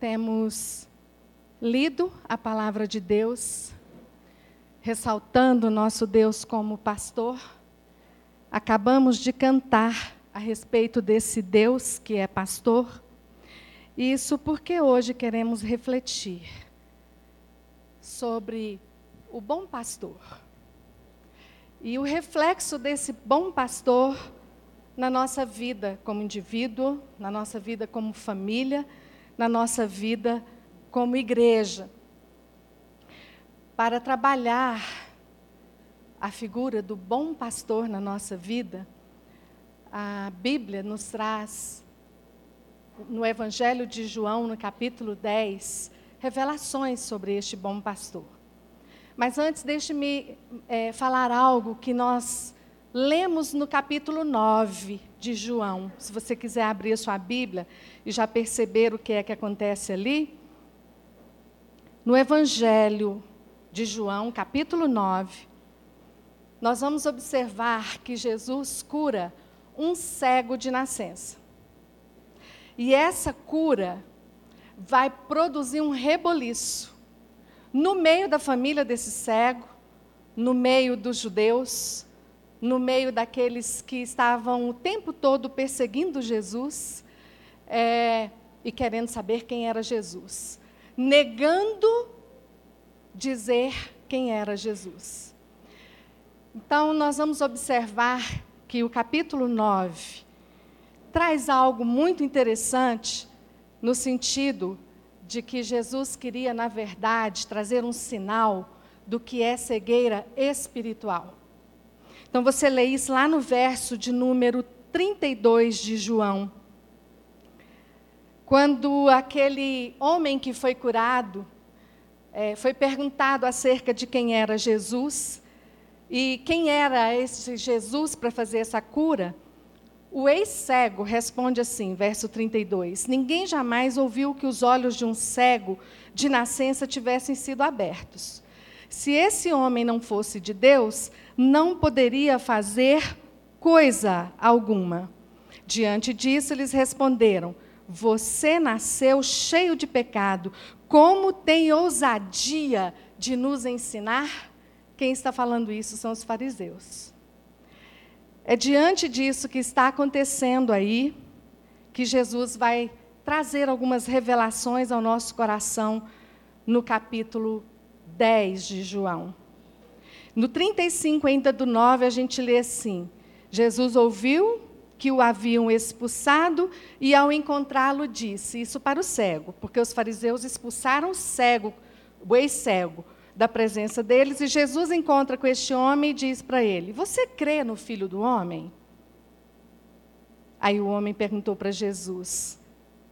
temos lido a palavra de Deus, ressaltando nosso Deus como pastor. Acabamos de cantar a respeito desse Deus que é pastor. Isso porque hoje queremos refletir sobre o bom pastor. E o reflexo desse bom pastor na nossa vida como indivíduo, na nossa vida como família, na nossa vida como igreja. Para trabalhar a figura do bom pastor na nossa vida, a Bíblia nos traz, no Evangelho de João, no capítulo 10, revelações sobre este bom pastor. Mas antes, deixe-me é, falar algo que nós lemos no capítulo 9 de João. Se você quiser abrir a sua Bíblia e já perceber o que é que acontece ali. No Evangelho de João, capítulo 9, nós vamos observar que Jesus cura um cego de nascença. E essa cura vai produzir um reboliço no meio da família desse cego, no meio dos judeus, no meio daqueles que estavam o tempo todo perseguindo Jesus é, e querendo saber quem era Jesus, negando dizer quem era Jesus. Então, nós vamos observar que o capítulo 9 traz algo muito interessante no sentido de que Jesus queria, na verdade, trazer um sinal do que é cegueira espiritual. Então você lê isso lá no verso de número 32 de João. Quando aquele homem que foi curado é, foi perguntado acerca de quem era Jesus e quem era esse Jesus para fazer essa cura, o ex-cego responde assim, verso 32: Ninguém jamais ouviu que os olhos de um cego de nascença tivessem sido abertos. Se esse homem não fosse de Deus, não poderia fazer coisa alguma. Diante disso, eles responderam: Você nasceu cheio de pecado, como tem ousadia de nos ensinar? Quem está falando isso são os fariseus. É diante disso que está acontecendo aí que Jesus vai trazer algumas revelações ao nosso coração no capítulo 10 de João. No 35, ainda do 9, a gente lê assim: Jesus ouviu que o haviam expulsado e, ao encontrá-lo, disse: Isso para o cego, porque os fariseus expulsaram o cego, o ex-cego, da presença deles. E Jesus encontra com este homem e diz para ele: Você crê no filho do homem? Aí o homem perguntou para Jesus: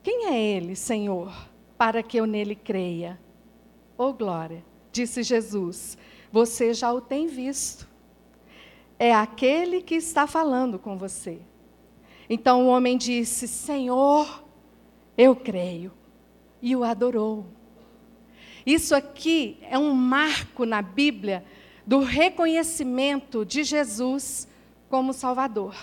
Quem é ele, Senhor, para que eu nele creia? Oh, glória! Disse Jesus: você já o tem visto. É aquele que está falando com você. Então o homem disse: Senhor, eu creio. E o adorou. Isso aqui é um marco na Bíblia do reconhecimento de Jesus como Salvador.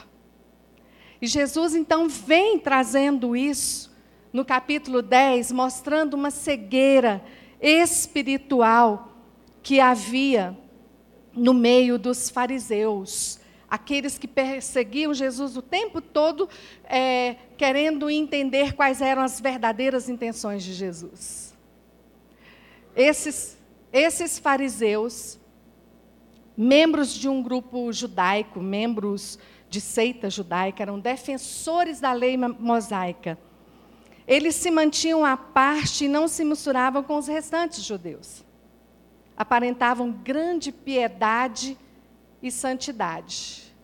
E Jesus então vem trazendo isso no capítulo 10, mostrando uma cegueira espiritual que havia no meio dos fariseus, aqueles que perseguiam Jesus o tempo todo, é, querendo entender quais eram as verdadeiras intenções de Jesus. Esses, esses fariseus, membros de um grupo judaico, membros de seita judaica, eram defensores da lei mosaica. Eles se mantinham à parte e não se misturavam com os restantes judeus aparentavam grande piedade e santidade.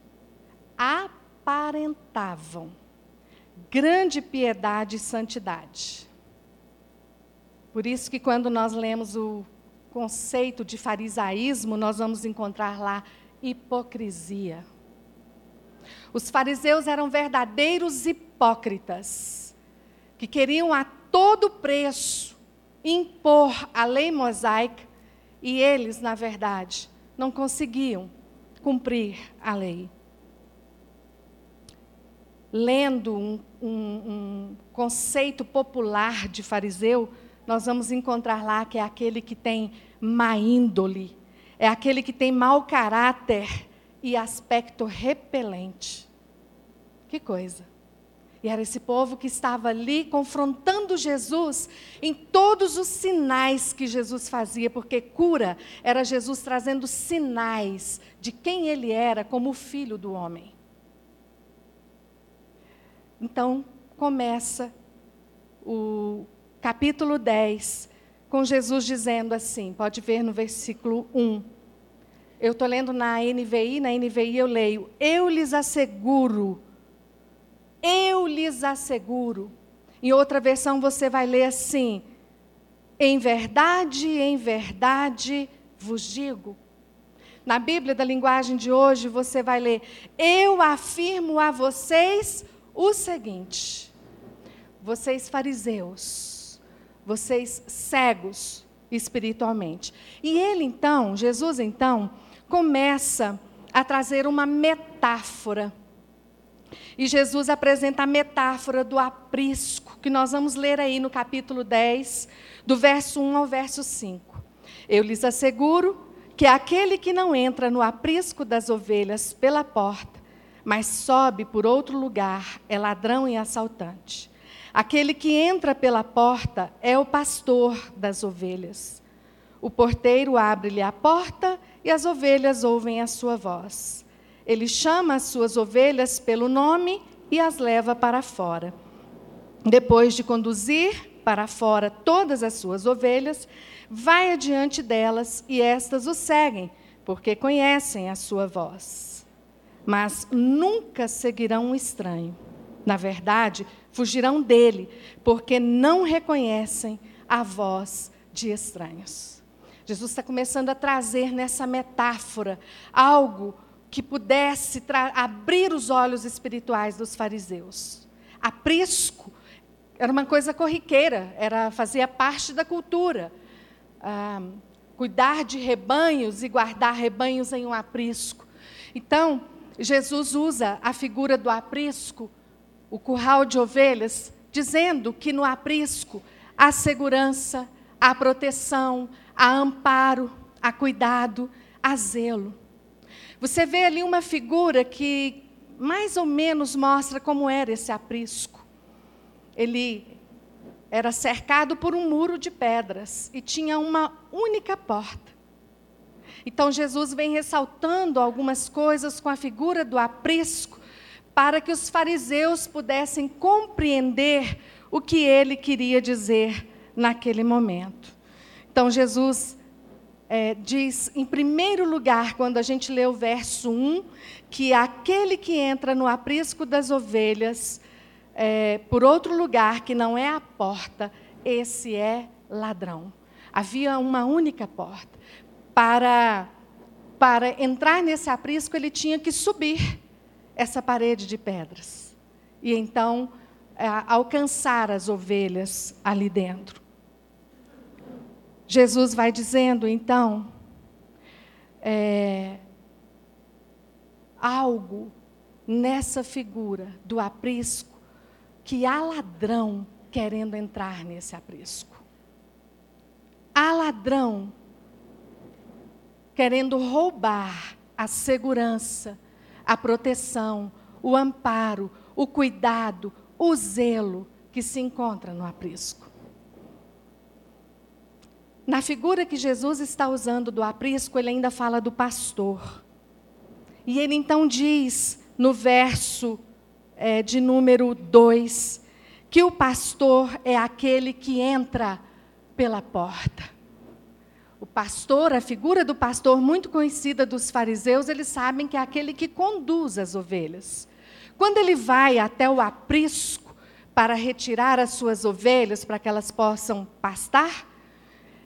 Aparentavam grande piedade e santidade. Por isso que quando nós lemos o conceito de farisaísmo, nós vamos encontrar lá hipocrisia. Os fariseus eram verdadeiros hipócritas, que queriam a todo preço impor a lei mosaica e eles, na verdade, não conseguiam cumprir a lei. lendo um, um, um conceito popular de fariseu, nós vamos encontrar lá que é aquele que tem má índole, é aquele que tem mau caráter e aspecto repelente. Que coisa! E era esse povo que estava ali confrontando Jesus em todos os sinais que Jesus fazia, porque cura era Jesus trazendo sinais de quem ele era como filho do homem. Então, começa o capítulo 10 com Jesus dizendo assim, pode ver no versículo 1. Eu estou lendo na NVI, na NVI eu leio: Eu lhes asseguro eu lhes asseguro. Em outra versão você vai ler assim: Em verdade, em verdade vos digo. Na Bíblia da linguagem de hoje você vai ler: Eu afirmo a vocês o seguinte. Vocês fariseus, vocês cegos espiritualmente. E ele então, Jesus então, começa a trazer uma metáfora e Jesus apresenta a metáfora do aprisco, que nós vamos ler aí no capítulo 10, do verso 1 ao verso 5. Eu lhes asseguro que aquele que não entra no aprisco das ovelhas pela porta, mas sobe por outro lugar, é ladrão e assaltante. Aquele que entra pela porta é o pastor das ovelhas. O porteiro abre-lhe a porta e as ovelhas ouvem a sua voz. Ele chama as suas ovelhas pelo nome e as leva para fora. Depois de conduzir para fora todas as suas ovelhas, vai adiante delas e estas o seguem, porque conhecem a sua voz. Mas nunca seguirão um estranho. Na verdade, fugirão dele, porque não reconhecem a voz de estranhos. Jesus está começando a trazer nessa metáfora algo que pudesse abrir os olhos espirituais dos fariseus. Aprisco era uma coisa corriqueira, era fazia parte da cultura. Ah, cuidar de rebanhos e guardar rebanhos em um aprisco. Então, Jesus usa a figura do aprisco, o curral de ovelhas, dizendo que no aprisco há segurança, há proteção, há amparo, há cuidado, há zelo. Você vê ali uma figura que mais ou menos mostra como era esse aprisco. Ele era cercado por um muro de pedras e tinha uma única porta. Então Jesus vem ressaltando algumas coisas com a figura do aprisco para que os fariseus pudessem compreender o que ele queria dizer naquele momento. Então Jesus é, diz, em primeiro lugar, quando a gente lê o verso 1, que aquele que entra no aprisco das ovelhas, é, por outro lugar que não é a porta, esse é ladrão. Havia uma única porta. Para, para entrar nesse aprisco, ele tinha que subir essa parede de pedras. E então é, alcançar as ovelhas ali dentro. Jesus vai dizendo, então, é, algo nessa figura do aprisco, que há ladrão querendo entrar nesse aprisco. Há ladrão querendo roubar a segurança, a proteção, o amparo, o cuidado, o zelo que se encontra no aprisco. Na figura que Jesus está usando do aprisco, ele ainda fala do pastor. E ele então diz, no verso é, de número 2, que o pastor é aquele que entra pela porta. O pastor, a figura do pastor muito conhecida dos fariseus, eles sabem que é aquele que conduz as ovelhas. Quando ele vai até o aprisco para retirar as suas ovelhas para que elas possam pastar,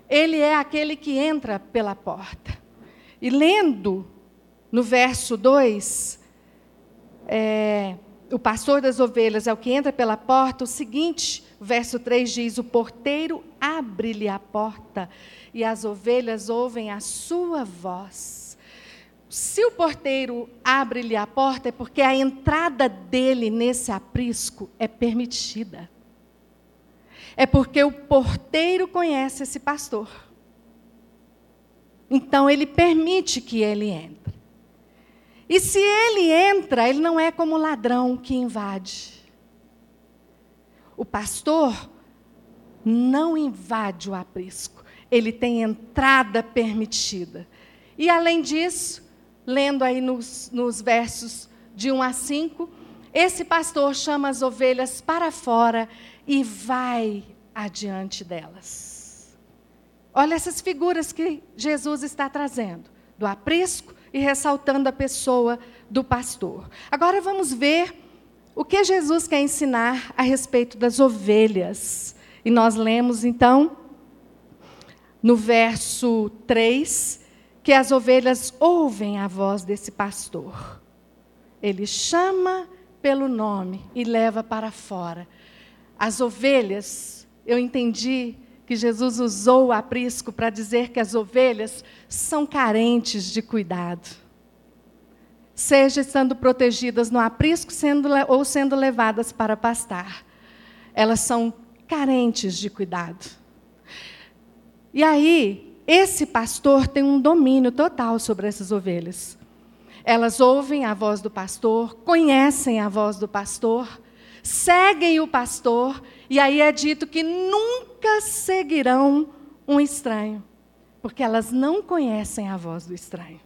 ele é aquele que entra pela porta. E lendo no verso 2, é, o pastor das ovelhas é o que entra pela porta, o seguinte, verso 3 diz: O porteiro abre-lhe a porta e as ovelhas ouvem a sua voz. se o porteiro abre-lhe a porta, é porque a entrada dele nesse aprisco é permitida. É porque o porteiro conhece esse pastor. Então ele permite que ele entre. E se ele entra, ele não é como ladrão que invade. O pastor não invade o aprisco, ele tem entrada permitida. E além disso, lendo aí nos, nos versos de 1 a 5, esse pastor chama as ovelhas para fora e vai adiante delas. Olha essas figuras que Jesus está trazendo, do aprisco e ressaltando a pessoa do pastor. Agora vamos ver o que Jesus quer ensinar a respeito das ovelhas. E nós lemos então no verso 3 que as ovelhas ouvem a voz desse pastor. Ele chama pelo nome e leva para fora. As ovelhas, eu entendi que Jesus usou o aprisco para dizer que as ovelhas são carentes de cuidado. Seja estando protegidas no aprisco sendo, ou sendo levadas para pastar. Elas são carentes de cuidado. E aí, esse pastor tem um domínio total sobre essas ovelhas. Elas ouvem a voz do pastor, conhecem a voz do pastor, seguem o pastor, e aí é dito que nunca seguirão um estranho, porque elas não conhecem a voz do estranho.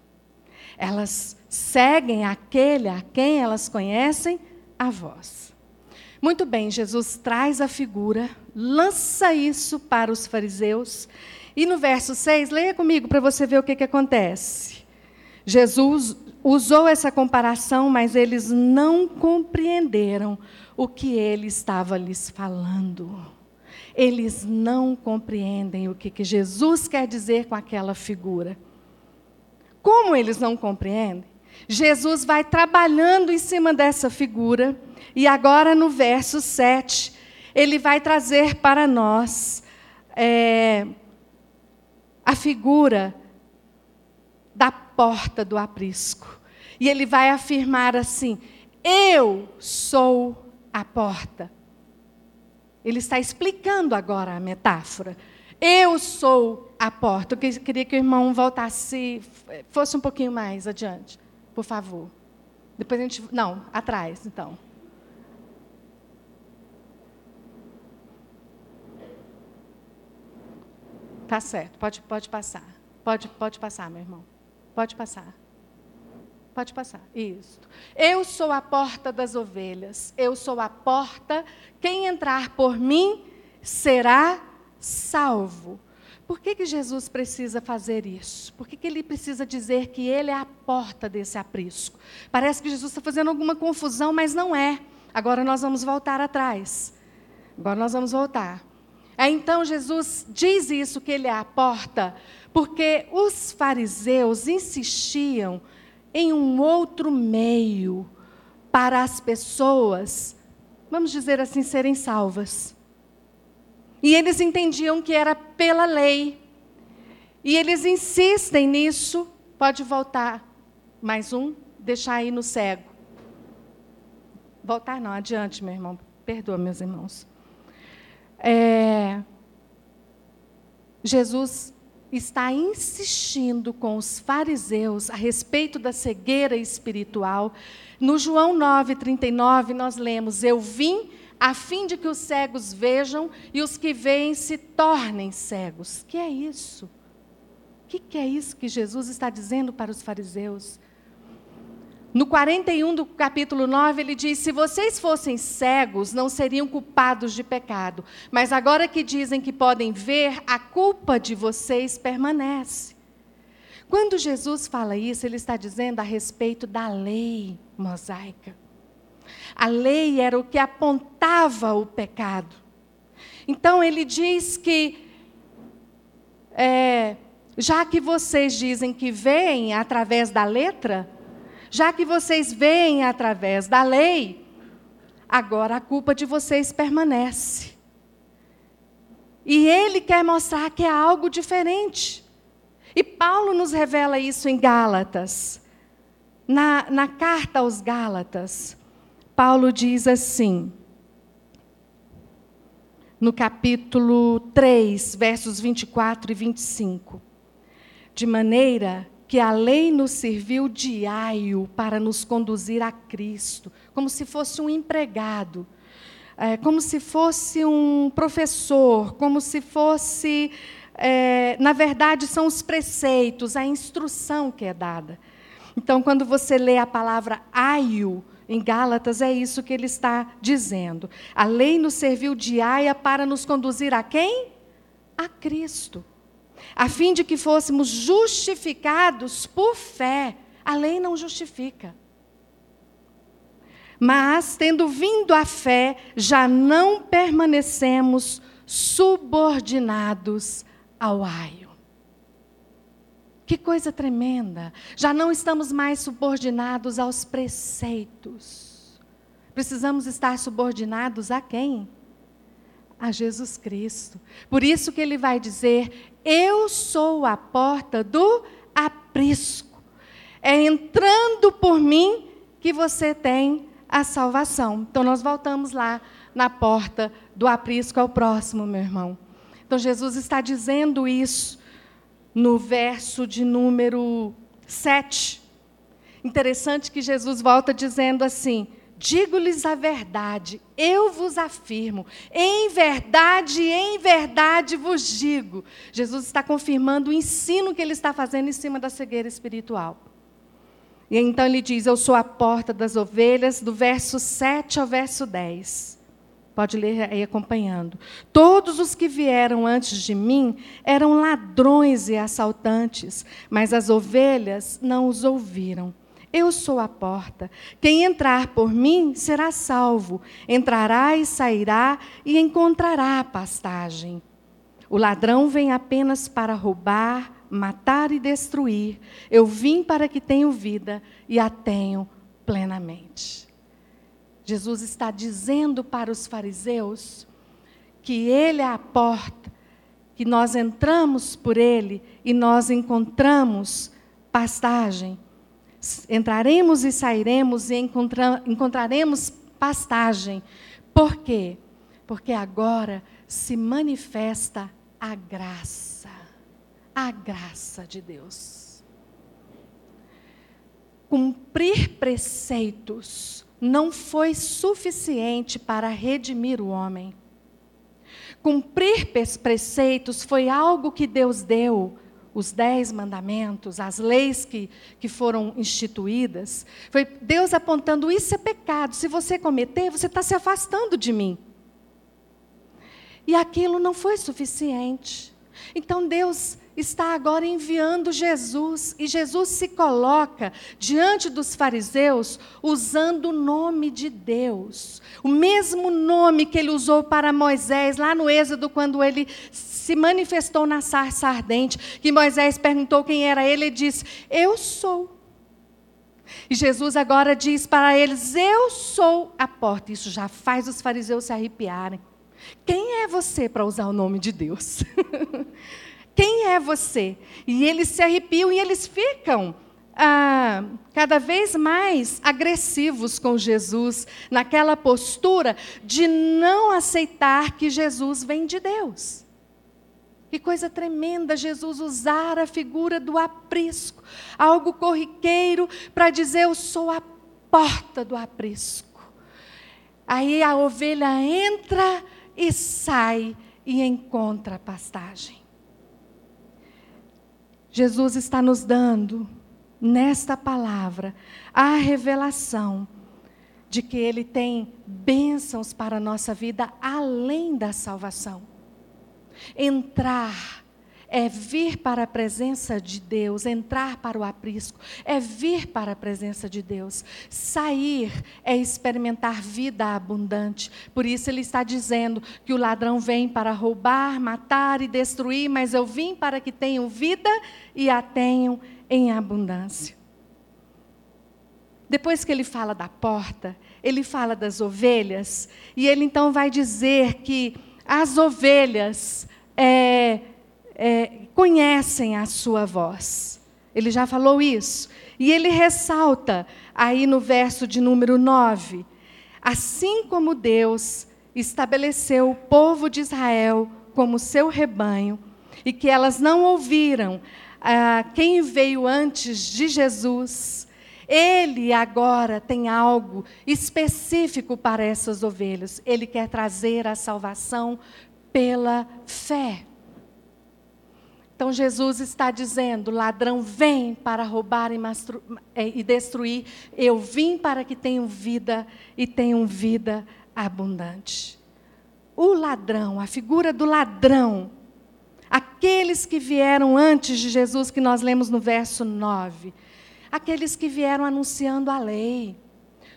Elas seguem aquele a quem elas conhecem a voz. Muito bem, Jesus traz a figura, lança isso para os fariseus, e no verso 6, leia comigo para você ver o que, que acontece. Jesus usou essa comparação, mas eles não compreenderam o que ele estava lhes falando. Eles não compreendem o que, que Jesus quer dizer com aquela figura. Como eles não compreendem? Jesus vai trabalhando em cima dessa figura, e agora no verso 7, ele vai trazer para nós é, a figura da porta do aprisco. E ele vai afirmar assim: Eu sou a porta. Ele está explicando agora a metáfora. Eu sou a porta. Eu queria que o irmão voltasse, fosse um pouquinho mais adiante, por favor. Depois a gente. Não, atrás, então. Tá certo, pode, pode passar. Pode, pode passar, meu irmão. Pode passar. Pode passar. Isso. Eu sou a porta das ovelhas. Eu sou a porta. Quem entrar por mim será salvo. Por que, que Jesus precisa fazer isso? Por que, que ele precisa dizer que ele é a porta desse aprisco? Parece que Jesus está fazendo alguma confusão, mas não é. Agora nós vamos voltar atrás. Agora nós vamos voltar. Aí, então Jesus diz isso, que ele é a porta, porque os fariseus insistiam em um outro meio para as pessoas, vamos dizer assim, serem salvas. E eles entendiam que era pela lei. E eles insistem nisso. Pode voltar. Mais um. Deixar aí no cego. Voltar não, adiante, meu irmão. Perdoa, meus irmãos. É... Jesus está insistindo com os fariseus a respeito da cegueira espiritual. No João 9:39 nós lemos: Eu vim a fim de que os cegos vejam e os que veem se tornem cegos. Que é isso? O que, que é isso que Jesus está dizendo para os fariseus? No 41 do capítulo 9, ele diz: Se vocês fossem cegos, não seriam culpados de pecado. Mas agora que dizem que podem ver, a culpa de vocês permanece. Quando Jesus fala isso, ele está dizendo a respeito da lei mosaica. A lei era o que apontava o pecado. Então ele diz que, é, já que vocês dizem que veem através da letra, já que vocês veem através da lei, agora a culpa de vocês permanece. E ele quer mostrar que é algo diferente. E Paulo nos revela isso em Gálatas, Na, na carta aos Gálatas, Paulo diz assim, no capítulo 3, versos 24 e 25: De maneira que a lei nos serviu de aio para nos conduzir a Cristo, como se fosse um empregado, é, como se fosse um professor, como se fosse. É, na verdade, são os preceitos, a instrução que é dada. Então, quando você lê a palavra aio, em Gálatas, é isso que ele está dizendo. A lei nos serviu de aia para nos conduzir a quem? A Cristo a fim de que fôssemos justificados por fé. A lei não justifica. Mas, tendo vindo a fé, já não permanecemos subordinados ao aio. Que coisa tremenda! Já não estamos mais subordinados aos preceitos. Precisamos estar subordinados a quem? A Jesus Cristo. Por isso que ele vai dizer: eu sou a porta do aprisco. É entrando por mim que você tem a salvação. Então nós voltamos lá na porta do aprisco ao próximo, meu irmão. Então Jesus está dizendo isso no verso de número 7. Interessante que Jesus volta dizendo assim: Digo-lhes a verdade, eu vos afirmo, em verdade, em verdade vos digo. Jesus está confirmando o ensino que ele está fazendo em cima da cegueira espiritual. E então ele diz: Eu sou a porta das ovelhas, do verso 7 ao verso 10. Pode ler aí acompanhando. Todos os que vieram antes de mim eram ladrões e assaltantes, mas as ovelhas não os ouviram. Eu sou a porta. Quem entrar por mim será salvo. Entrará e sairá e encontrará pastagem. O ladrão vem apenas para roubar, matar e destruir. Eu vim para que tenham vida e a tenham plenamente. Jesus está dizendo para os fariseus que Ele é a porta, que nós entramos por Ele e nós encontramos pastagem entraremos e sairemos e encontra, encontraremos pastagem. Por quê? Porque agora se manifesta a graça, a graça de Deus. Cumprir preceitos não foi suficiente para redimir o homem. Cumprir preceitos foi algo que Deus deu os dez mandamentos, as leis que, que foram instituídas, foi Deus apontando: isso é pecado, se você cometer, você está se afastando de mim. E aquilo não foi suficiente. Então Deus está agora enviando Jesus, e Jesus se coloca diante dos fariseus usando o nome de Deus, o mesmo nome que ele usou para Moisés lá no Êxodo, quando ele se manifestou na sarça ardente, que Moisés perguntou quem era ele, e disse: Eu sou. E Jesus agora diz para eles: Eu sou a porta. Isso já faz os fariseus se arrepiarem. Quem é você para usar o nome de Deus? Quem é você? E eles se arrepiam e eles ficam ah, cada vez mais agressivos com Jesus, naquela postura de não aceitar que Jesus vem de Deus. Que coisa tremenda Jesus usar a figura do aprisco, algo corriqueiro, para dizer: Eu sou a porta do aprisco. Aí a ovelha entra e sai e encontra a pastagem. Jesus está nos dando, nesta palavra, a revelação de que Ele tem bênçãos para a nossa vida além da salvação. Entrar é vir para a presença de Deus, entrar para o aprisco, é vir para a presença de Deus. Sair é experimentar vida abundante. Por isso ele está dizendo que o ladrão vem para roubar, matar e destruir, mas eu vim para que tenham vida e a tenham em abundância. Depois que ele fala da porta, ele fala das ovelhas, e ele então vai dizer que as ovelhas é, é, conhecem a sua voz. Ele já falou isso. E ele ressalta aí no verso de número 9: Assim como Deus estabeleceu o povo de Israel como seu rebanho, e que elas não ouviram ah, quem veio antes de Jesus, ele agora tem algo específico para essas ovelhas. Ele quer trazer a salvação pela fé. Então Jesus está dizendo: ladrão vem para roubar e, é, e, destruir, eu vim para que tenham vida e tenham vida abundante. O ladrão, a figura do ladrão, aqueles que vieram antes de Jesus, que nós lemos no verso 9, aqueles que vieram anunciando a lei,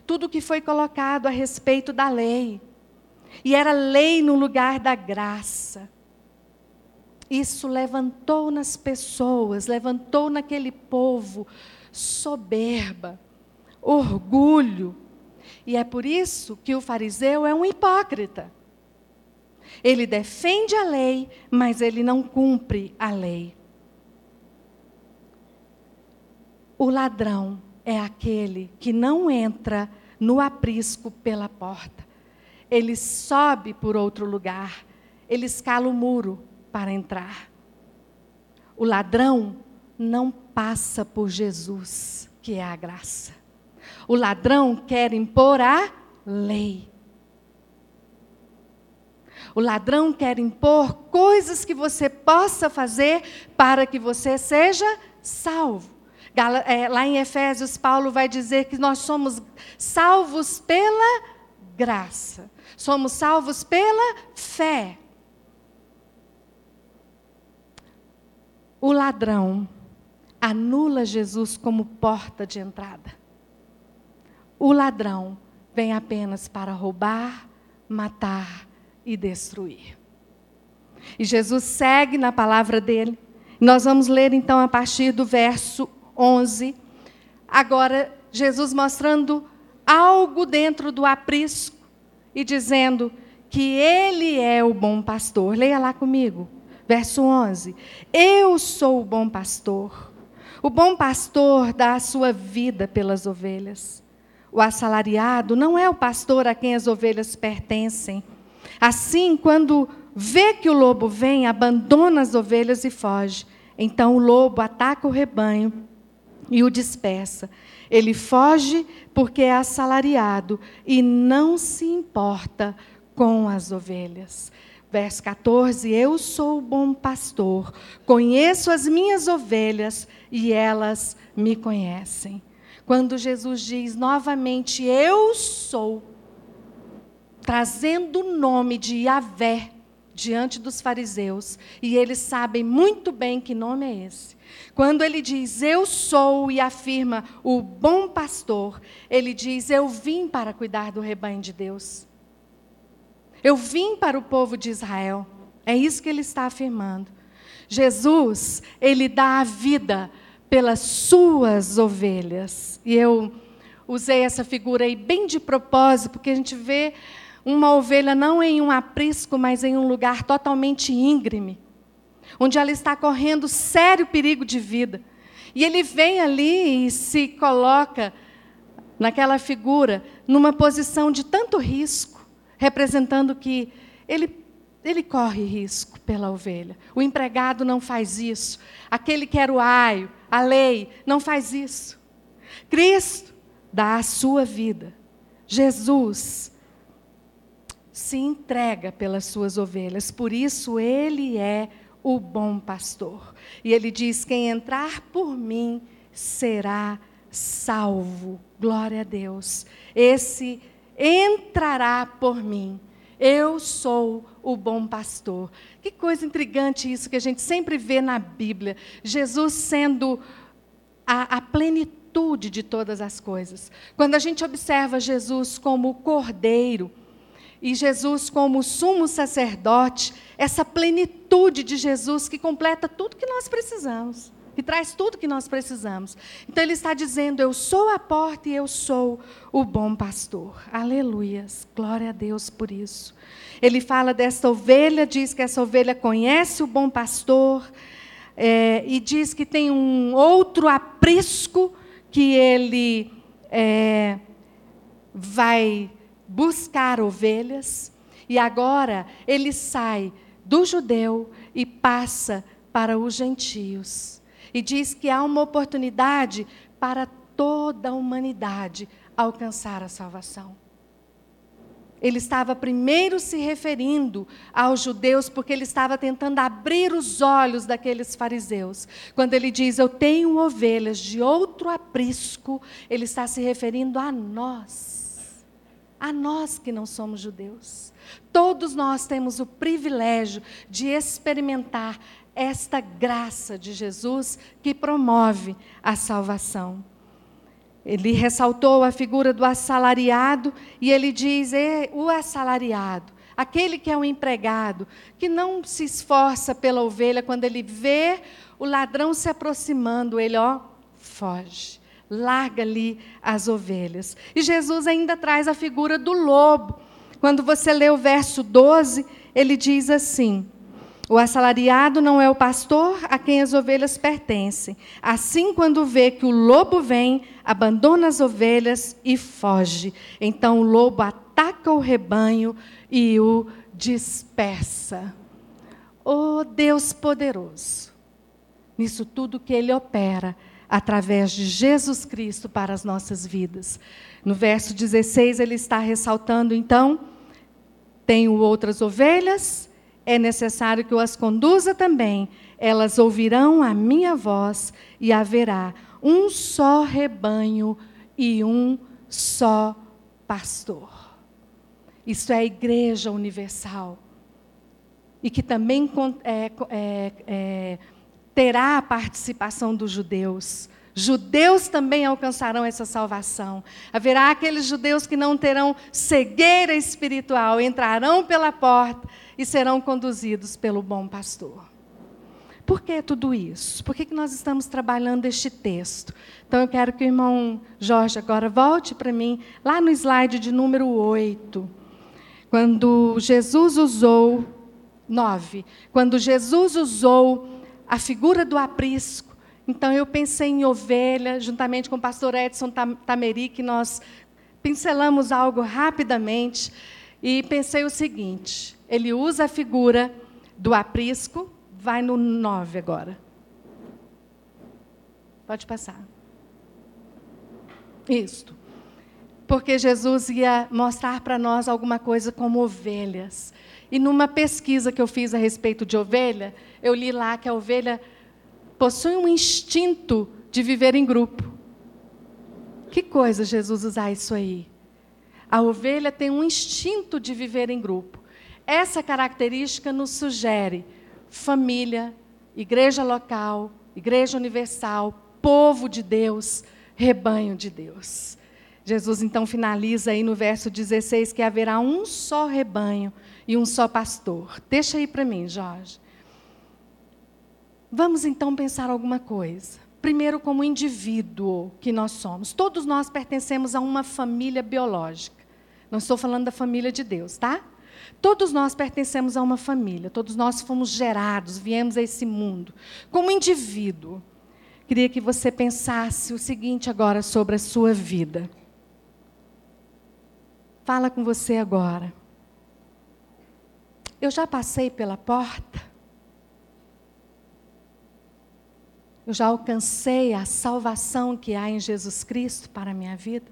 tudo que foi colocado a respeito da lei, e era lei no lugar da graça isso levantou nas pessoas, levantou naquele povo soberba, orgulho. E é por isso que o fariseu é um hipócrita. Ele defende a lei, mas ele não cumpre a lei. O ladrão é aquele que não entra no aprisco pela porta. Ele sobe por outro lugar, ele escala o muro, para entrar. O ladrão não passa por Jesus, que é a graça. O ladrão quer impor a lei. O ladrão quer impor coisas que você possa fazer para que você seja salvo. É, lá em Efésios, Paulo vai dizer que nós somos salvos pela graça, somos salvos pela fé. O ladrão anula Jesus como porta de entrada. O ladrão vem apenas para roubar, matar e destruir. E Jesus segue na palavra dele. Nós vamos ler então a partir do verso 11. Agora, Jesus mostrando algo dentro do aprisco e dizendo que ele é o bom pastor. Leia lá comigo. Verso 11: Eu sou o bom pastor. O bom pastor dá a sua vida pelas ovelhas. O assalariado não é o pastor a quem as ovelhas pertencem. Assim, quando vê que o lobo vem, abandona as ovelhas e foge. Então o lobo ataca o rebanho e o dispersa. Ele foge porque é assalariado e não se importa com as ovelhas. Verso 14: Eu sou o bom pastor, conheço as minhas ovelhas e elas me conhecem. Quando Jesus diz novamente, Eu sou, trazendo o nome de Yahvé diante dos fariseus, e eles sabem muito bem que nome é esse. Quando ele diz, Eu sou, e afirma o bom pastor, ele diz, Eu vim para cuidar do rebanho de Deus. Eu vim para o povo de Israel. É isso que ele está afirmando. Jesus, ele dá a vida pelas suas ovelhas. E eu usei essa figura aí bem de propósito, porque a gente vê uma ovelha não em um aprisco, mas em um lugar totalmente íngreme, onde ela está correndo sério perigo de vida. E ele vem ali e se coloca naquela figura, numa posição de tanto risco representando que ele, ele corre risco pela ovelha. O empregado não faz isso. Aquele que era o aio, a lei, não faz isso. Cristo dá a sua vida. Jesus se entrega pelas suas ovelhas. Por isso ele é o bom pastor. E ele diz: quem entrar por mim será salvo. Glória a Deus. Esse entrará por mim. Eu sou o bom pastor. Que coisa intrigante isso que a gente sempre vê na Bíblia. Jesus sendo a, a plenitude de todas as coisas. Quando a gente observa Jesus como o cordeiro e Jesus como sumo sacerdote, essa plenitude de Jesus que completa tudo que nós precisamos que traz tudo que nós precisamos. Então ele está dizendo: Eu sou a porta e eu sou o bom pastor. Aleluias. Glória a Deus por isso. Ele fala desta ovelha, diz que essa ovelha conhece o bom pastor. é, e diz que tem um outro aprisco que ele é, vai buscar ovelhas, e agora ele sai do judeu e passa para os gentios. E diz que há uma oportunidade para toda a humanidade alcançar a salvação. Ele estava primeiro se referindo aos judeus, porque ele estava tentando abrir os olhos daqueles fariseus. Quando ele diz, Eu tenho ovelhas de outro aprisco, ele está se referindo a nós. A nós que não somos judeus. Todos nós temos o privilégio de experimentar esta graça de Jesus que promove a salvação. Ele ressaltou a figura do assalariado e ele diz: o assalariado, aquele que é um empregado, que não se esforça pela ovelha, quando ele vê o ladrão se aproximando, ele, ó, foge, larga ali as ovelhas. E Jesus ainda traz a figura do lobo. Quando você lê o verso 12, ele diz assim: o assalariado não é o pastor a quem as ovelhas pertencem. Assim, quando vê que o lobo vem, abandona as ovelhas e foge. Então o lobo ataca o rebanho e o dispersa. Oh Deus poderoso, nisso tudo que Ele opera através de Jesus Cristo para as nossas vidas. No verso 16, ele está ressaltando, então, tenho outras ovelhas é necessário que eu as conduza também. Elas ouvirão a minha voz e haverá um só rebanho e um só pastor. Isso é a igreja universal. E que também é, é, é, terá a participação dos judeus. Judeus também alcançarão essa salvação. Haverá aqueles judeus que não terão cegueira espiritual, entrarão pela porta e serão conduzidos pelo bom pastor. Por que tudo isso? Por que, que nós estamos trabalhando este texto? Então eu quero que o irmão Jorge agora volte para mim, lá no slide de número 8. Quando Jesus usou, 9, quando Jesus usou a figura do aprisco, então eu pensei em ovelha, juntamente com o pastor Edson Tameri, que nós pincelamos algo rapidamente, e pensei o seguinte: ele usa a figura do aprisco, vai no 9 agora. Pode passar. Isto. Porque Jesus ia mostrar para nós alguma coisa como ovelhas. E numa pesquisa que eu fiz a respeito de ovelha, eu li lá que a ovelha possui um instinto de viver em grupo. Que coisa Jesus usar isso aí? A ovelha tem um instinto de viver em grupo. Essa característica nos sugere família, igreja local, igreja universal, povo de Deus, rebanho de Deus. Jesus então finaliza aí no verso 16 que haverá um só rebanho e um só pastor. Deixa aí para mim, Jorge. Vamos então pensar alguma coisa. Primeiro, como indivíduo que nós somos. Todos nós pertencemos a uma família biológica. Não estou falando da família de Deus, tá? Todos nós pertencemos a uma família, todos nós fomos gerados, viemos a esse mundo. Como indivíduo, queria que você pensasse o seguinte agora sobre a sua vida. Fala com você agora. Eu já passei pela porta? Eu já alcancei a salvação que há em Jesus Cristo para a minha vida?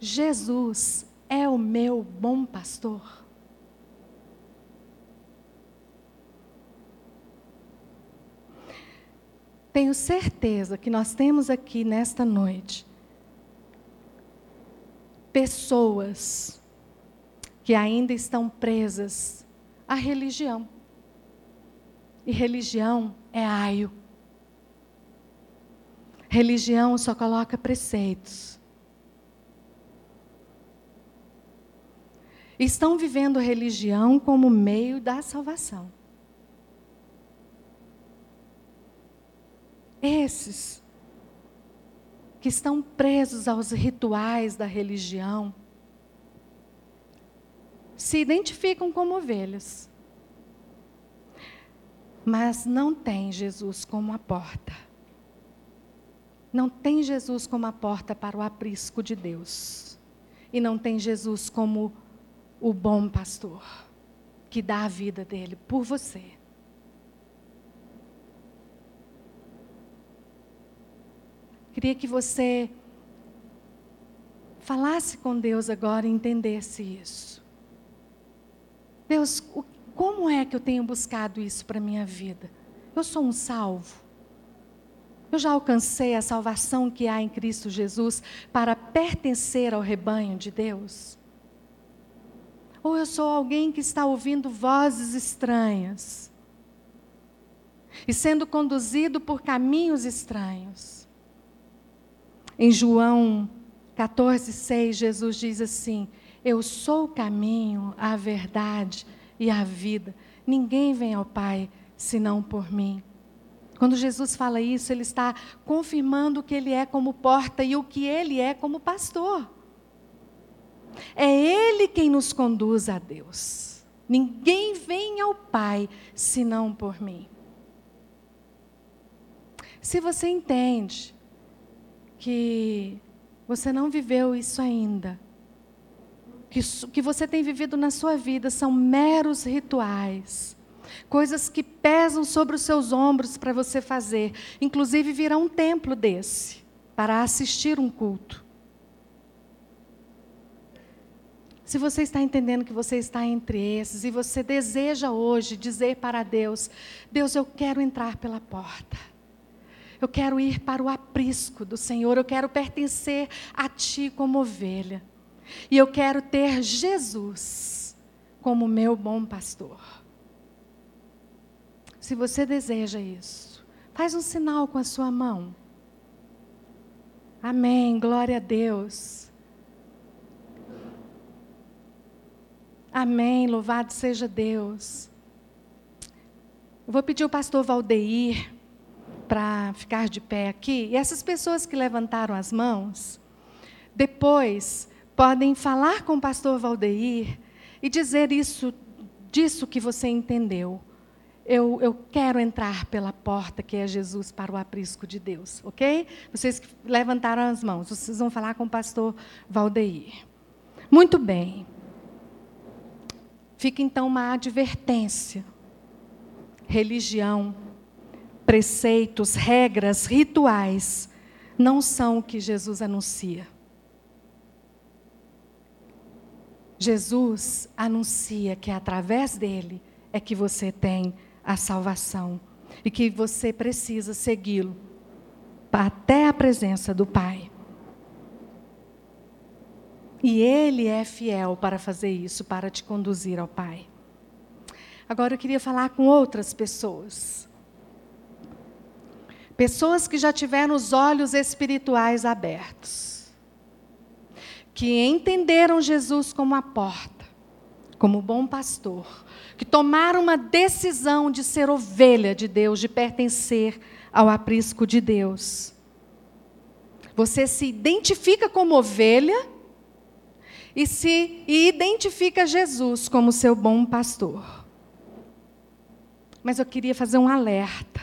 Jesus é o meu bom pastor. Tenho certeza que nós temos aqui nesta noite pessoas que ainda estão presas à religião. E religião é aio. Religião só coloca preceitos. Estão vivendo religião como meio da salvação. Esses que estão presos aos rituais da religião se identificam como ovelhas. mas não tem Jesus como a porta. Não tem Jesus como a porta para o aprisco de Deus. E não tem Jesus como o bom pastor que dá a vida dele por você. Queria que você falasse com Deus agora e entendesse isso. Deus, como é que eu tenho buscado isso para a minha vida? Eu sou um salvo. Eu já alcancei a salvação que há em Cristo Jesus para pertencer ao rebanho de Deus? Ou eu sou alguém que está ouvindo vozes estranhas e sendo conduzido por caminhos estranhos? Em João 14, 6, Jesus diz assim: Eu sou o caminho, a verdade e a vida. Ninguém vem ao Pai senão por mim. Quando Jesus fala isso, ele está confirmando o que ele é como porta e o que ele é como pastor. É ele quem nos conduz a Deus. Ninguém vem ao Pai senão por mim. Se você entende que você não viveu isso ainda, que, que você tem vivido na sua vida são meros rituais, coisas que pesam sobre os seus ombros para você fazer. Inclusive, virá um templo desse para assistir um culto. Se você está entendendo que você está entre esses e você deseja hoje dizer para Deus: Deus, eu quero entrar pela porta. Eu quero ir para o aprisco do Senhor, eu quero pertencer a Ti como ovelha. E eu quero ter Jesus como meu bom pastor. Se você deseja isso, faz um sinal com a sua mão. Amém. Glória a Deus. Amém. Louvado seja Deus. Eu vou pedir o pastor Valdeir para ficar de pé aqui. E essas pessoas que levantaram as mãos, depois podem falar com o pastor Valdeir e dizer isso, disso que você entendeu eu, eu quero entrar pela porta que é Jesus para o aprisco de Deus, ok? Vocês que levantaram as mãos, vocês vão falar com o pastor Valdeir. Muito bem. Fica então uma advertência. Religião, preceitos, regras, rituais não são o que Jesus anuncia. Jesus anuncia que através dele é que você tem a salvação e que você precisa segui-lo até a presença do Pai. E Ele é fiel para fazer isso, para te conduzir ao Pai. Agora eu queria falar com outras pessoas. Pessoas que já tiveram os olhos espirituais abertos. Que entenderam Jesus como a porta, como bom pastor que tomaram uma decisão de ser ovelha de Deus, de pertencer ao aprisco de Deus. Você se identifica como ovelha e se e identifica Jesus como seu bom pastor. Mas eu queria fazer um alerta.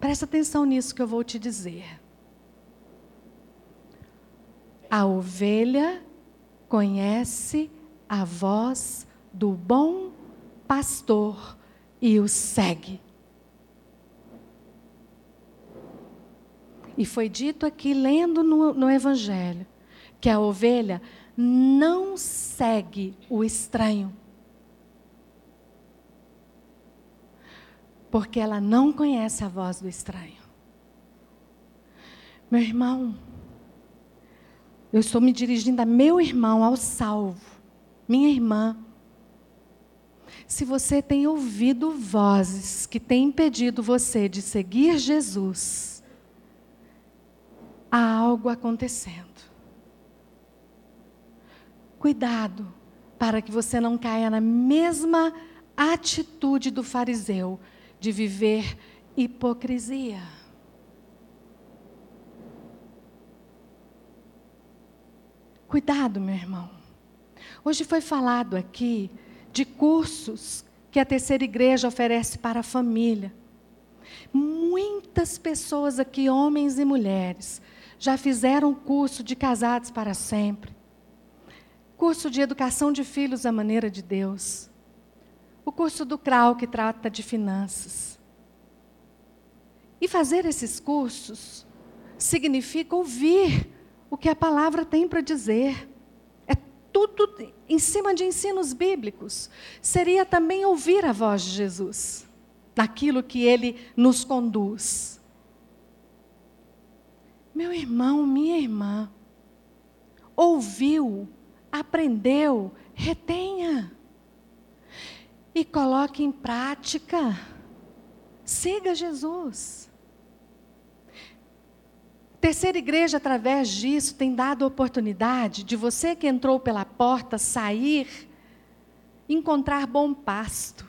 Presta atenção nisso que eu vou te dizer. A ovelha conhece a voz do bom pastor e o segue. E foi dito aqui, lendo no, no Evangelho, que a ovelha não segue o estranho. Porque ela não conhece a voz do estranho. Meu irmão, eu estou me dirigindo a meu irmão, ao salvo, minha irmã. Se você tem ouvido vozes que têm impedido você de seguir Jesus, há algo acontecendo. Cuidado para que você não caia na mesma atitude do fariseu de viver hipocrisia. Cuidado, meu irmão. Hoje foi falado aqui de cursos que a terceira igreja oferece para a família. Muitas pessoas aqui, homens e mulheres, já fizeram curso de casados para sempre, curso de educação de filhos à maneira de Deus, o curso do CRAU que trata de finanças. E fazer esses cursos significa ouvir o que a palavra tem para dizer. É tudo em cima de ensinos bíblicos. Seria também ouvir a voz de Jesus, naquilo que ele nos conduz. Meu irmão, minha irmã, ouviu, aprendeu, retenha e coloque em prática. Siga Jesus. Terceira igreja, através disso, tem dado a oportunidade de você que entrou pela porta sair, encontrar bom pasto,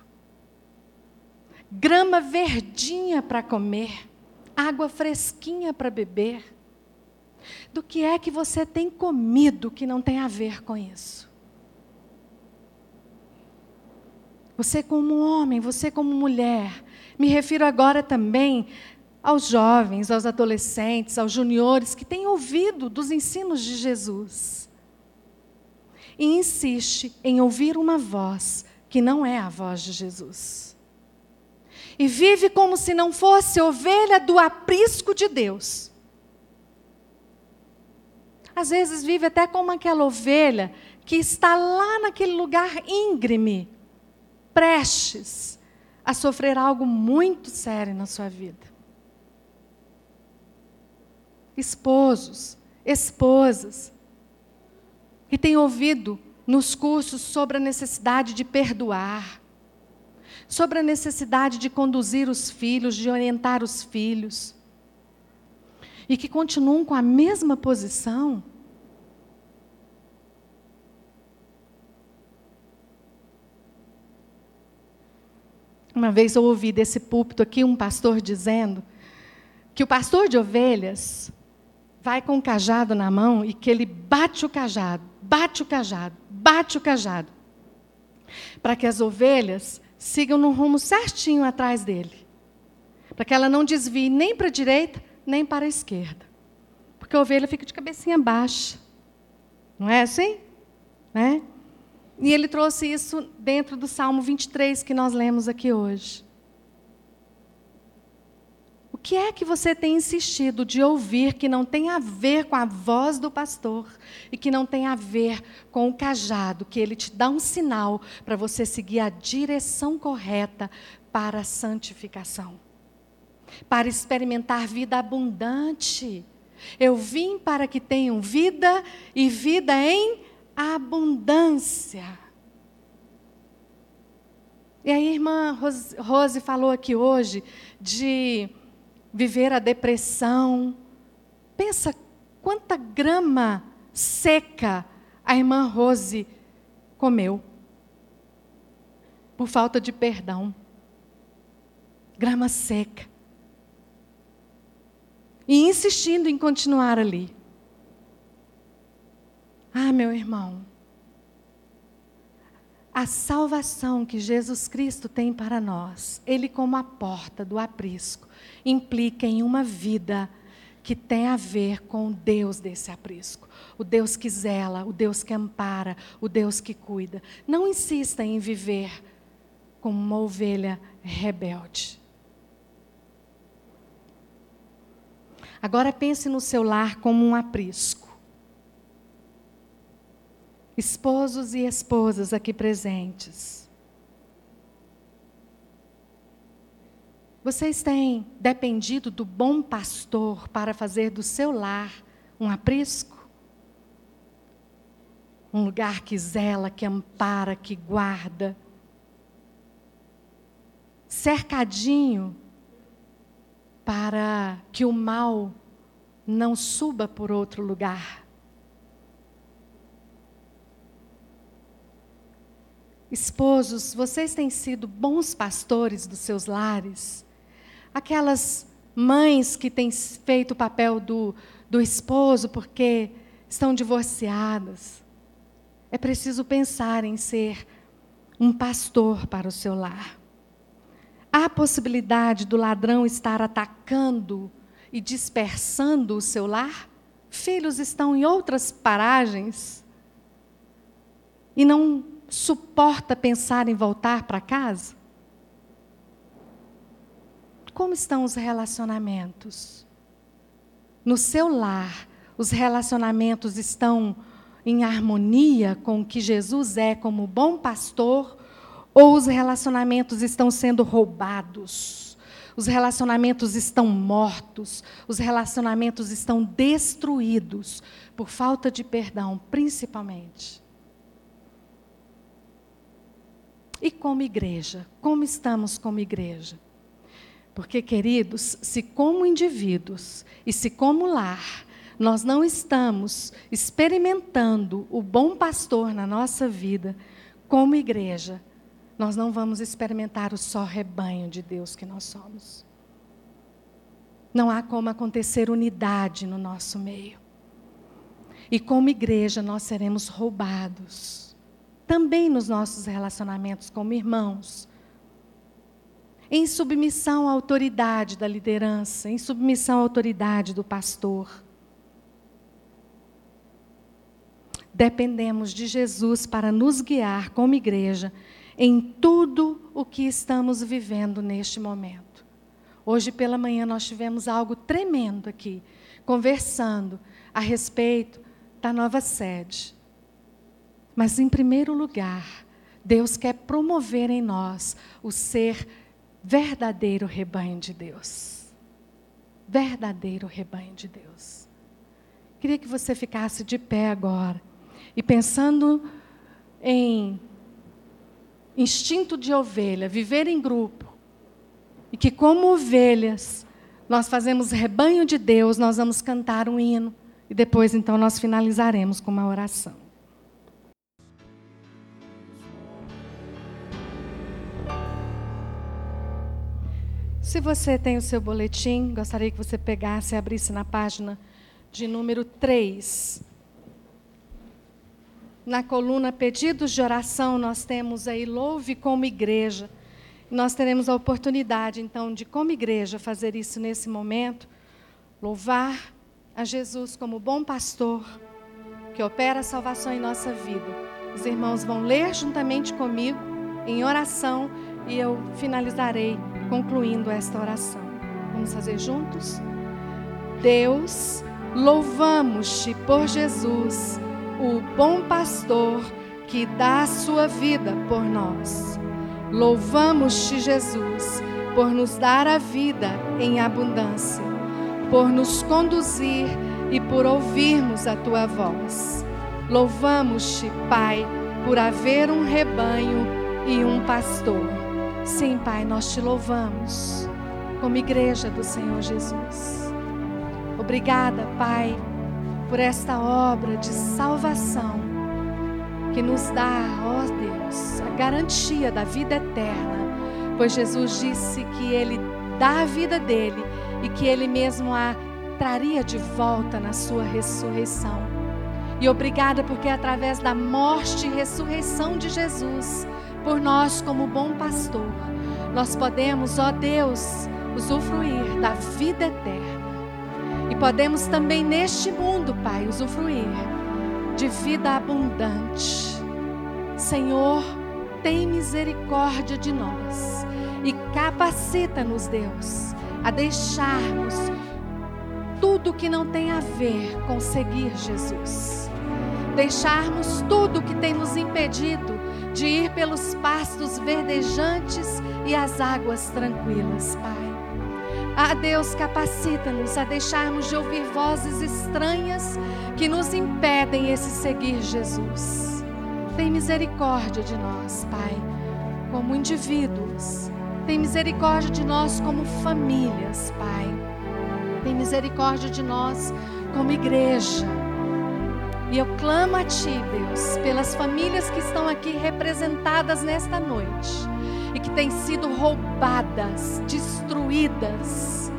grama verdinha para comer, água fresquinha para beber. Do que é que você tem comido que não tem a ver com isso? Você, como homem, você, como mulher, me refiro agora também aos jovens, aos adolescentes, aos juniores que têm ouvido dos ensinos de Jesus. E insiste em ouvir uma voz que não é a voz de Jesus. E vive como se não fosse ovelha do aprisco de Deus. Às vezes vive até como aquela ovelha que está lá naquele lugar íngreme, prestes a sofrer algo muito sério na sua vida. Esposos, esposas, que têm ouvido nos cursos sobre a necessidade de perdoar, sobre a necessidade de conduzir os filhos, de orientar os filhos, e que continuam com a mesma posição. Uma vez eu ouvi desse púlpito aqui um pastor dizendo que o pastor de ovelhas vai com o cajado na mão e que ele bate o cajado, bate o cajado, bate o cajado, para que as ovelhas sigam no rumo certinho atrás dele, para que ela não desvie nem para a direita nem para a esquerda, porque a ovelha fica de cabecinha baixa, não é assim? Né? E ele trouxe isso dentro do Salmo 23 que nós lemos aqui hoje que é que você tem insistido de ouvir que não tem a ver com a voz do pastor e que não tem a ver com o cajado, que ele te dá um sinal para você seguir a direção correta para a santificação, para experimentar vida abundante. Eu vim para que tenham vida e vida em abundância. E a irmã Rose falou aqui hoje de viver a depressão. Pensa quanta grama seca a irmã Rose comeu por falta de perdão. Grama seca. E insistindo em continuar ali. Ah, meu irmão, a salvação que Jesus Cristo tem para nós, Ele como a porta do aprisco, implica em uma vida que tem a ver com o Deus desse aprisco. O Deus que zela, o Deus que ampara, o Deus que cuida. Não insista em viver como uma ovelha rebelde. Agora pense no seu lar como um aprisco esposos e esposas aqui presentes. Vocês têm dependido do bom pastor para fazer do seu lar um aprisco? Um lugar que zela, que ampara, que guarda. Cercadinho para que o mal não suba por outro lugar. Esposos, vocês têm sido bons pastores dos seus lares? Aquelas mães que têm feito o papel do, do esposo porque estão divorciadas. É preciso pensar em ser um pastor para o seu lar. Há possibilidade do ladrão estar atacando e dispersando o seu lar? Filhos estão em outras paragens e não suporta pensar em voltar para casa? Como estão os relacionamentos? No seu lar, os relacionamentos estão em harmonia com o que Jesus é como bom pastor? Ou os relacionamentos estão sendo roubados? Os relacionamentos estão mortos, os relacionamentos estão destruídos por falta de perdão, principalmente. E como igreja, como estamos como igreja? Porque, queridos, se como indivíduos e se como lar, nós não estamos experimentando o bom pastor na nossa vida, como igreja, nós não vamos experimentar o só rebanho de Deus que nós somos. Não há como acontecer unidade no nosso meio. E como igreja, nós seremos roubados. Também nos nossos relacionamentos como irmãos. Em submissão à autoridade da liderança, em submissão à autoridade do pastor. Dependemos de Jesus para nos guiar como igreja em tudo o que estamos vivendo neste momento. Hoje pela manhã nós tivemos algo tremendo aqui, conversando a respeito da nova sede. Mas, em primeiro lugar, Deus quer promover em nós o ser verdadeiro rebanho de Deus. Verdadeiro rebanho de Deus. Queria que você ficasse de pé agora e pensando em instinto de ovelha, viver em grupo, e que, como ovelhas, nós fazemos rebanho de Deus, nós vamos cantar um hino, e depois, então, nós finalizaremos com uma oração. Se você tem o seu boletim, gostaria que você pegasse e abrisse na página de número 3 na coluna Pedidos de Oração, nós temos aí Louve como Igreja. Nós teremos a oportunidade, então, de, como igreja, fazer isso nesse momento. Louvar a Jesus como bom pastor, que opera a salvação em nossa vida. Os irmãos vão ler juntamente comigo, em oração, e eu finalizarei concluindo esta oração. Vamos fazer juntos? Deus, louvamos-te por Jesus o bom pastor que dá a sua vida por nós. Louvamos-te, Jesus, por nos dar a vida em abundância, por nos conduzir e por ouvirmos a tua voz. Louvamos-te, Pai, por haver um rebanho e um pastor. Sim, Pai, nós te louvamos como igreja do Senhor Jesus. Obrigada, Pai por esta obra de salvação que nos dá, ó Deus, a garantia da vida eterna, pois Jesus disse que Ele dá a vida dele e que Ele mesmo a traria de volta na sua ressurreição. E obrigada porque através da morte e ressurreição de Jesus, por nós como bom pastor, nós podemos, ó Deus, usufruir da vida eterna e podemos também neste mundo, Pai, usufruir de vida abundante. Senhor, tem misericórdia de nós e capacita-nos, Deus, a deixarmos tudo que não tem a ver com seguir Jesus. Deixarmos tudo que tem nos impedido de ir pelos pastos verdejantes e as águas tranquilas, Pai. Ah, Deus, capacita-nos a deixarmos de ouvir vozes estranhas que nos impedem esse seguir Jesus. Tem misericórdia de nós, Pai, como indivíduos. Tem misericórdia de nós como famílias, Pai. Tem misericórdia de nós como igreja. E eu clamo a Ti, Deus, pelas famílias que estão aqui representadas nesta noite e que têm sido roubadas, destruídas,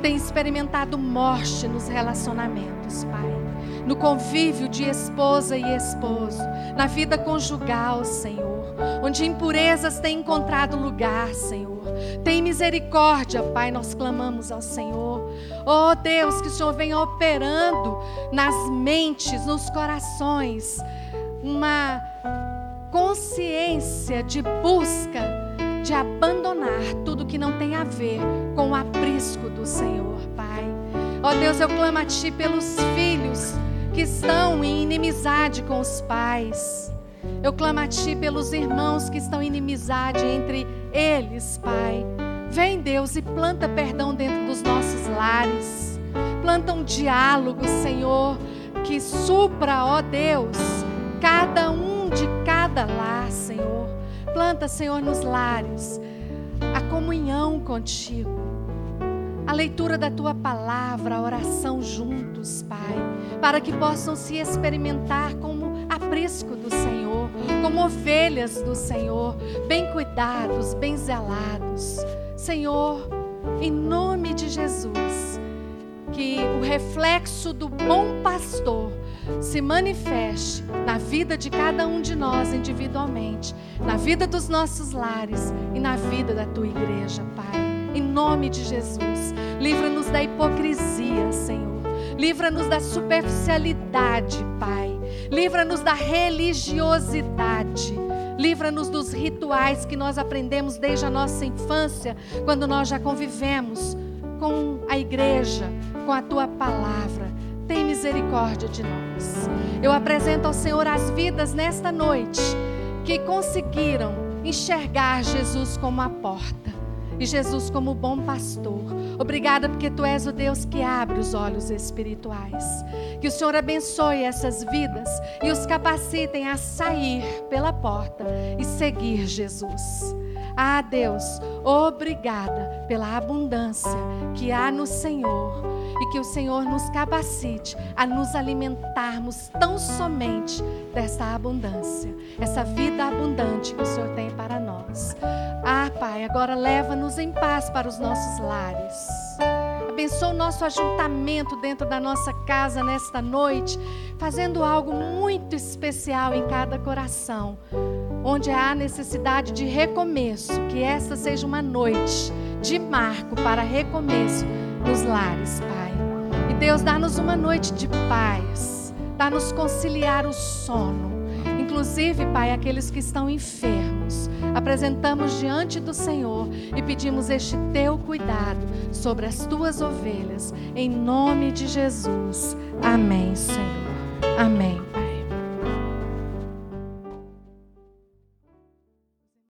têm experimentado morte nos relacionamentos, Pai. No convívio de esposa e esposo, na vida conjugal, Senhor. onde impurezas têm encontrado lugar, Senhor. Tem misericórdia, Pai, nós clamamos ao Senhor. Oh Deus, que o Senhor venha operando nas mentes, nos corações, uma consciência de busca, de abandonar tudo que não tem a ver com o aprisco do Senhor, Pai. Ó Deus, eu clamo a Ti pelos filhos que estão em inimizade com os pais. Eu clamo a Ti pelos irmãos que estão em inimizade entre eles, Pai. Vem, Deus, e planta perdão dentro dos nossos lares. Planta um diálogo, Senhor, que supra, ó Deus, cada um de cada lar, Senhor. Planta, Senhor, nos lares a comunhão contigo a leitura da tua palavra, a oração juntos, Pai, para que possam se experimentar como aprisco do Senhor, como ovelhas do Senhor, bem cuidados, bem zelados. Senhor, em nome de Jesus, que o reflexo do bom pastor se manifeste na vida de cada um de nós individualmente, na vida dos nossos lares e na vida da tua igreja, Pai em nome de Jesus. Livra-nos da hipocrisia, Senhor. Livra-nos da superficialidade, Pai. Livra-nos da religiosidade. Livra-nos dos rituais que nós aprendemos desde a nossa infância, quando nós já convivemos com a igreja, com a tua palavra. Tem misericórdia de nós. Eu apresento ao Senhor as vidas nesta noite que conseguiram enxergar Jesus como a porta e Jesus como bom pastor. Obrigada porque tu és o Deus que abre os olhos espirituais. Que o Senhor abençoe essas vidas e os capacitem a sair pela porta e seguir Jesus. Ah, Deus, obrigada pela abundância que há no Senhor e que o Senhor nos capacite a nos alimentarmos tão somente dessa abundância, essa vida abundante que o Senhor tem para nós. Ah, Pai, agora leva-nos em paz para os nossos lares. Abençoa o nosso ajuntamento dentro da nossa casa nesta noite, fazendo algo muito especial em cada coração, onde há necessidade de recomeço, que esta seja uma noite de marco para recomeço nos lares, Pai. Deus, dá-nos uma noite de paz, dá-nos conciliar o sono inclusive, Pai, aqueles que estão enfermos. Apresentamos diante do Senhor e pedimos este teu cuidado sobre as tuas ovelhas, em nome de Jesus. Amém, Senhor. Amém, Pai.